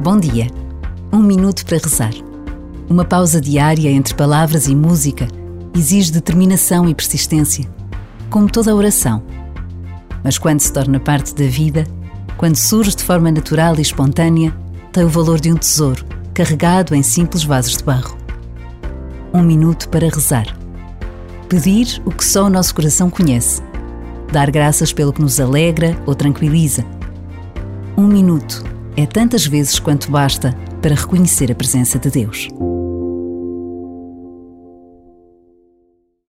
Bom dia. Um minuto para rezar. Uma pausa diária entre palavras e música exige determinação e persistência, como toda oração. Mas quando se torna parte da vida, quando surge de forma natural e espontânea, tem o valor de um tesouro carregado em simples vasos de barro. Um minuto para rezar. Pedir o que só o nosso coração conhece. Dar graças pelo que nos alegra ou tranquiliza. Um minuto é tantas vezes quanto basta para reconhecer a presença de Deus.